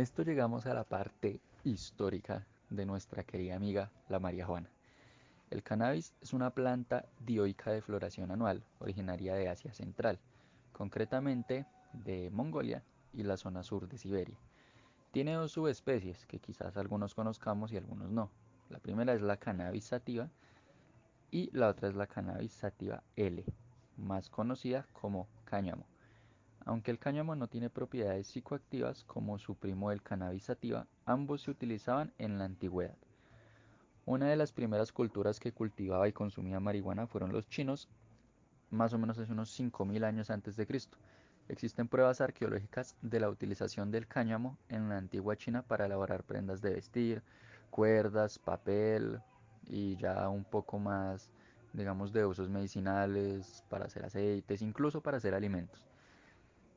esto llegamos a la parte histórica de nuestra querida amiga la María Juana. El cannabis es una planta dioica de floración anual, originaria de Asia Central, concretamente de Mongolia y la zona sur de Siberia. Tiene dos subespecies que quizás algunos conozcamos y algunos no. La primera es la cannabis sativa y la otra es la cannabis sativa L, más conocida como cáñamo. Aunque el cáñamo no tiene propiedades psicoactivas como su primo el cannabis sativa, ambos se utilizaban en la antigüedad. Una de las primeras culturas que cultivaba y consumía marihuana fueron los chinos, más o menos hace unos 5.000 años antes de Cristo. Existen pruebas arqueológicas de la utilización del cáñamo en la antigua China para elaborar prendas de vestir, cuerdas, papel y ya un poco más, digamos, de usos medicinales, para hacer aceites, incluso para hacer alimentos.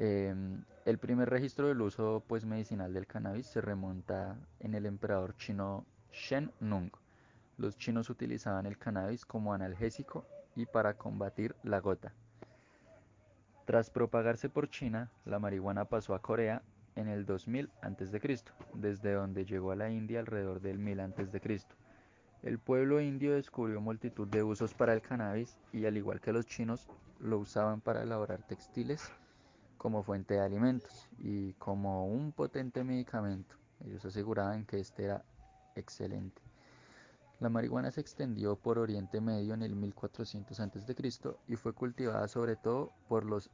Em, el primer registro del uso pues, medicinal del cannabis se remonta en el emperador chino Shen Nung, los chinos utilizaban el cannabis como analgésico y para combatir la gota. Tras propagarse por China, la marihuana pasó a Corea en el 2000 a.C., desde donde llegó a la India alrededor del 1000 a.C. El pueblo indio descubrió multitud de usos para el cannabis y al igual que los chinos, lo usaban para elaborar textiles como fuente de alimentos y como un potente medicamento. Ellos aseguraban que este era excelente. La marihuana se extendió por Oriente Medio en el 1400 a.C. y fue cultivada sobre todo por los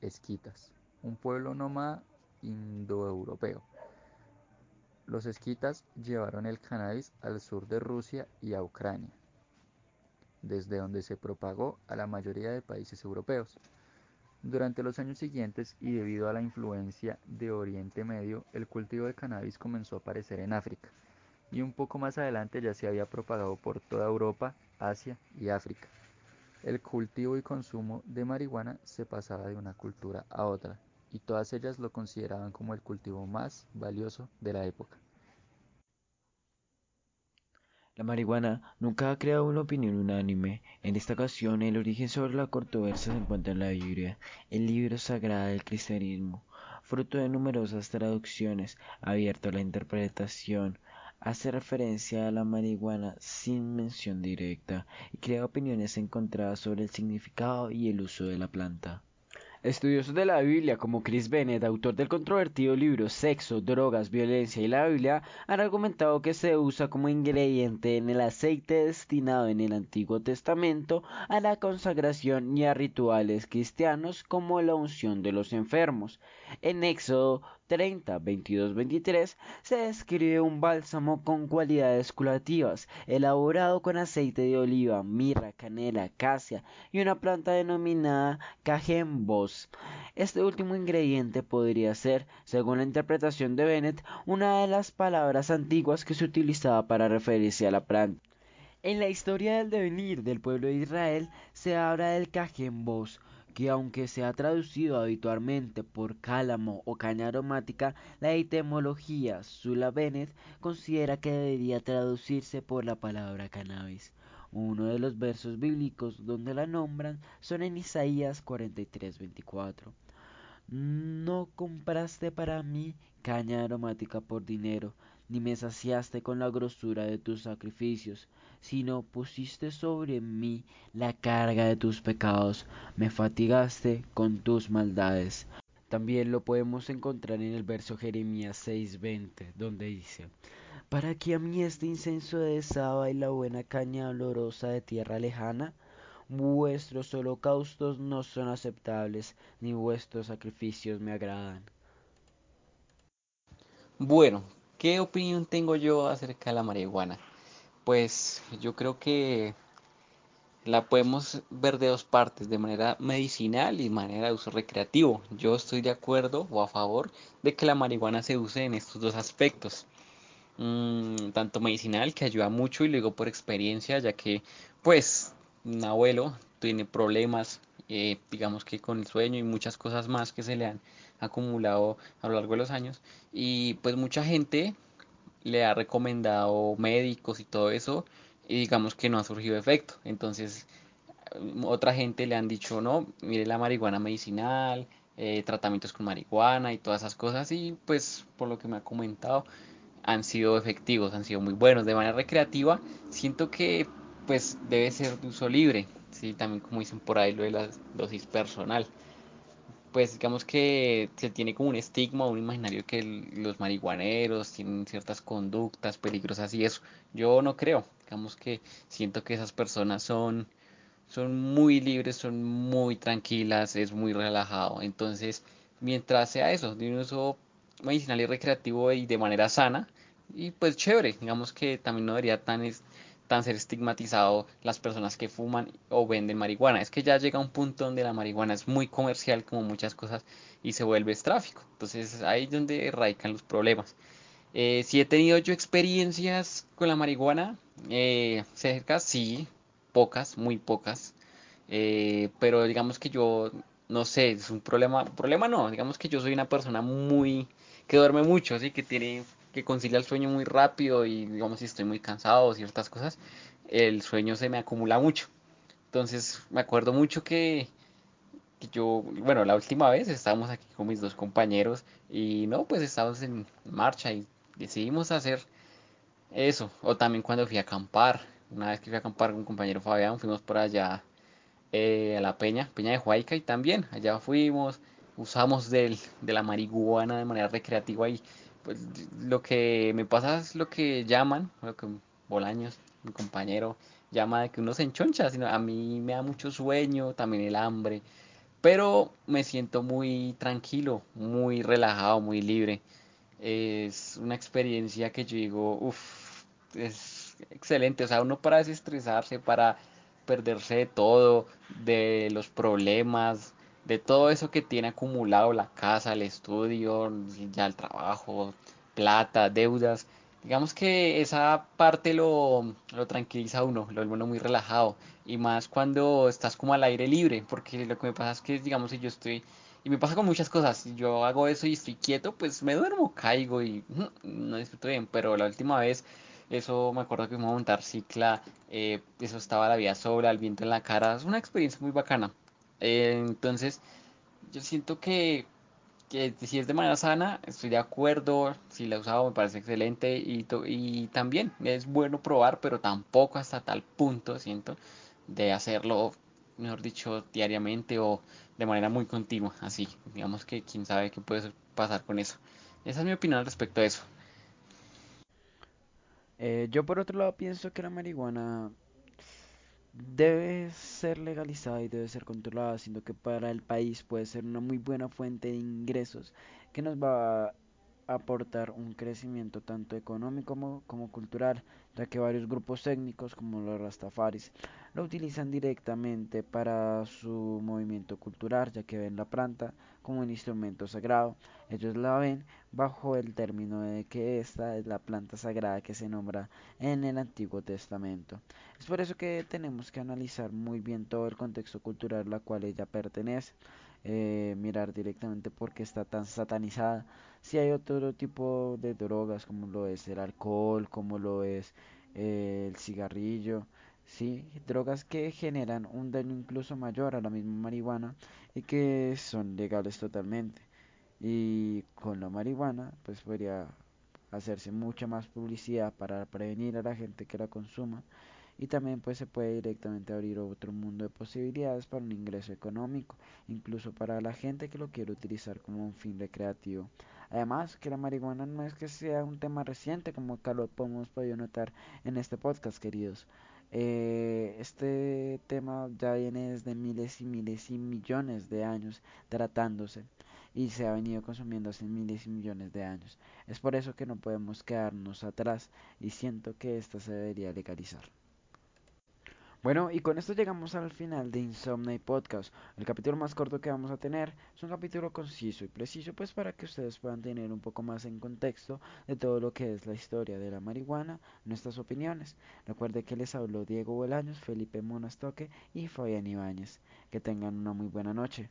esquitas, un pueblo nómada indoeuropeo. Los esquitas llevaron el cannabis al sur de Rusia y a Ucrania, desde donde se propagó a la mayoría de países europeos. Durante los años siguientes y debido a la influencia de Oriente Medio, el cultivo de cannabis comenzó a aparecer en África y un poco más adelante ya se había propagado por toda Europa, Asia y África. El cultivo y consumo de marihuana se pasaba de una cultura a otra, y todas ellas lo consideraban como el cultivo más valioso de la época. La marihuana nunca ha creado una opinión unánime. En esta ocasión, el origen sobre la controversia se encuentra en la Biblia, el libro sagrado del cristianismo, fruto de numerosas traducciones, abierto a la interpretación, hace referencia a la marihuana sin mención directa y crea opiniones encontradas sobre el significado y el uso de la planta. Estudiosos de la Biblia como Chris Bennett, autor del controvertido libro Sexo, Drogas, Violencia y la Biblia, han argumentado que se usa como ingrediente en el aceite destinado en el Antiguo Testamento a la consagración y a rituales cristianos como la unción de los enfermos. En Éxodo 30, 22, 23 se describe un bálsamo con cualidades curativas, elaborado con aceite de oliva, mirra, canela, acacia y una planta denominada cajembos. Este último ingrediente podría ser, según la interpretación de Bennett, una de las palabras antiguas que se utilizaba para referirse a la planta. En la historia del devenir del pueblo de Israel se habla del cajembos, que aunque se ha traducido habitualmente por cálamo o caña aromática, la etimología Sula Bennett considera que debería traducirse por la palabra cannabis. Uno de los versos bíblicos donde la nombran son en Isaías 43:24. No compraste para mí caña aromática por dinero, ni me saciaste con la grosura de tus sacrificios, sino pusiste sobre mí la carga de tus pecados, me fatigaste con tus maldades. También lo podemos encontrar en el verso Jeremías 6:20, donde dice, ¿Para qué a mí este incenso de saba y la buena caña olorosa de tierra lejana? Vuestros holocaustos no son aceptables, ni vuestros sacrificios me agradan. Bueno, ¿qué opinión tengo yo acerca de la marihuana? Pues yo creo que la podemos ver de dos partes, de manera medicinal y manera de uso recreativo. Yo estoy de acuerdo o a favor de que la marihuana se use en estos dos aspectos. Mm, tanto medicinal, que ayuda mucho, y luego por experiencia, ya que pues un abuelo tiene problemas, eh, digamos que con el sueño y muchas cosas más que se le han acumulado a lo largo de los años. Y pues mucha gente le ha recomendado médicos y todo eso, y digamos que no ha surgido efecto. Entonces, otra gente le han dicho, no, mire la marihuana medicinal, eh, tratamientos con marihuana y todas esas cosas y pues por lo que me ha comentado han sido efectivos, han sido muy buenos. De manera recreativa siento que pues debe ser de uso libre, sí, también como dicen por ahí lo de la dosis personal pues digamos que se tiene como un estigma, un imaginario que los marihuaneros tienen ciertas conductas peligrosas y eso. Yo no creo, digamos que siento que esas personas son, son muy libres, son muy tranquilas, es muy relajado. Entonces, mientras sea eso, de un uso medicinal y recreativo y de manera sana, y pues chévere, digamos que también no debería tan tan ser estigmatizado las personas que fuman o venden marihuana. Es que ya llega un punto donde la marihuana es muy comercial como muchas cosas y se vuelve tráfico. Entonces ahí es donde radican los problemas. Eh, si he tenido yo experiencias con la marihuana, eh, cerca sí, pocas, muy pocas. Eh, pero digamos que yo, no sé, es un problema, problema no, digamos que yo soy una persona muy, que duerme mucho, así que tiene que concilia el sueño muy rápido y digamos si estoy muy cansado o ciertas cosas, el sueño se me acumula mucho. Entonces me acuerdo mucho que, yo, bueno, la última vez estábamos aquí con mis dos compañeros y no, pues estábamos en marcha y decidimos hacer eso. O también cuando fui a acampar, una vez que fui a acampar con un compañero Fabián, fuimos por allá eh, a la Peña, Peña de Huayca y también allá fuimos, usamos del, de la marihuana de manera recreativa y pues lo que me pasa es lo que llaman, lo que Bolaños, mi compañero, llama de que uno se enchoncha, sino a mí me da mucho sueño, también el hambre, pero me siento muy tranquilo, muy relajado, muy libre. Es una experiencia que yo digo, uff, es excelente, o sea, uno para desestresarse, para perderse de todo, de los problemas, de todo eso que tiene acumulado la casa, el estudio, ya el trabajo, plata, deudas. Digamos que esa parte lo, lo tranquiliza uno, lo uno muy relajado. Y más cuando estás como al aire libre, porque lo que me pasa es que, digamos, si yo estoy... Y me pasa con muchas cosas, si yo hago eso y estoy quieto, pues me duermo, caigo y no disfruto bien. Pero la última vez, eso me acuerdo que fuimos a montar cicla, eh, eso estaba la vía sola, el viento en la cara, es una experiencia muy bacana. Eh, entonces, yo siento que, que, si es de manera sana, estoy de acuerdo, si la he usado me parece excelente y, y también es bueno probar, pero tampoco hasta tal punto, siento, de hacerlo, mejor dicho, diariamente o de manera muy continua, así, digamos que quién sabe qué puede pasar con eso. Esa es mi opinión respecto a eso. Eh, yo por otro lado pienso que la marihuana debe ser legalizada y debe ser controlada, siendo que para el país puede ser una muy buena fuente de ingresos que nos va a aportar un crecimiento tanto económico como, como, cultural, ya que varios grupos étnicos como los rastafaris lo utilizan directamente para su movimiento cultural, ya que ven la planta como un instrumento sagrado. Ellos la ven bajo el término de que esta es la planta sagrada que se nombra en el Antiguo Testamento. Es por eso que tenemos que analizar muy bien todo el contexto cultural al cual ella pertenece. Eh, mirar directamente por qué está tan satanizada. Si hay otro tipo de drogas como lo es el alcohol, como lo es eh, el cigarrillo, sí, drogas que generan un daño incluso mayor a la misma marihuana y que son legales totalmente. Y con la marihuana, pues podría hacerse mucha más publicidad para prevenir a la gente que la consuma y también pues se puede directamente abrir otro mundo de posibilidades para un ingreso económico, incluso para la gente que lo quiere utilizar como un fin recreativo. Además que la marihuana no es que sea un tema reciente como acá lo podemos podido notar en este podcast queridos. Eh, este tema ya viene desde miles y miles y millones de años tratándose y se ha venido consumiendo hace miles y millones de años. Es por eso que no podemos quedarnos atrás y siento que esta se debería legalizar. Bueno, y con esto llegamos al final de Insomnia Podcast. El capítulo más corto que vamos a tener es un capítulo conciso y preciso, pues para que ustedes puedan tener un poco más en contexto de todo lo que es la historia de la marihuana, nuestras opiniones. Recuerde que les habló Diego Bolaños, Felipe Monastoque y Fabián Ibáñez. Que tengan una muy buena noche.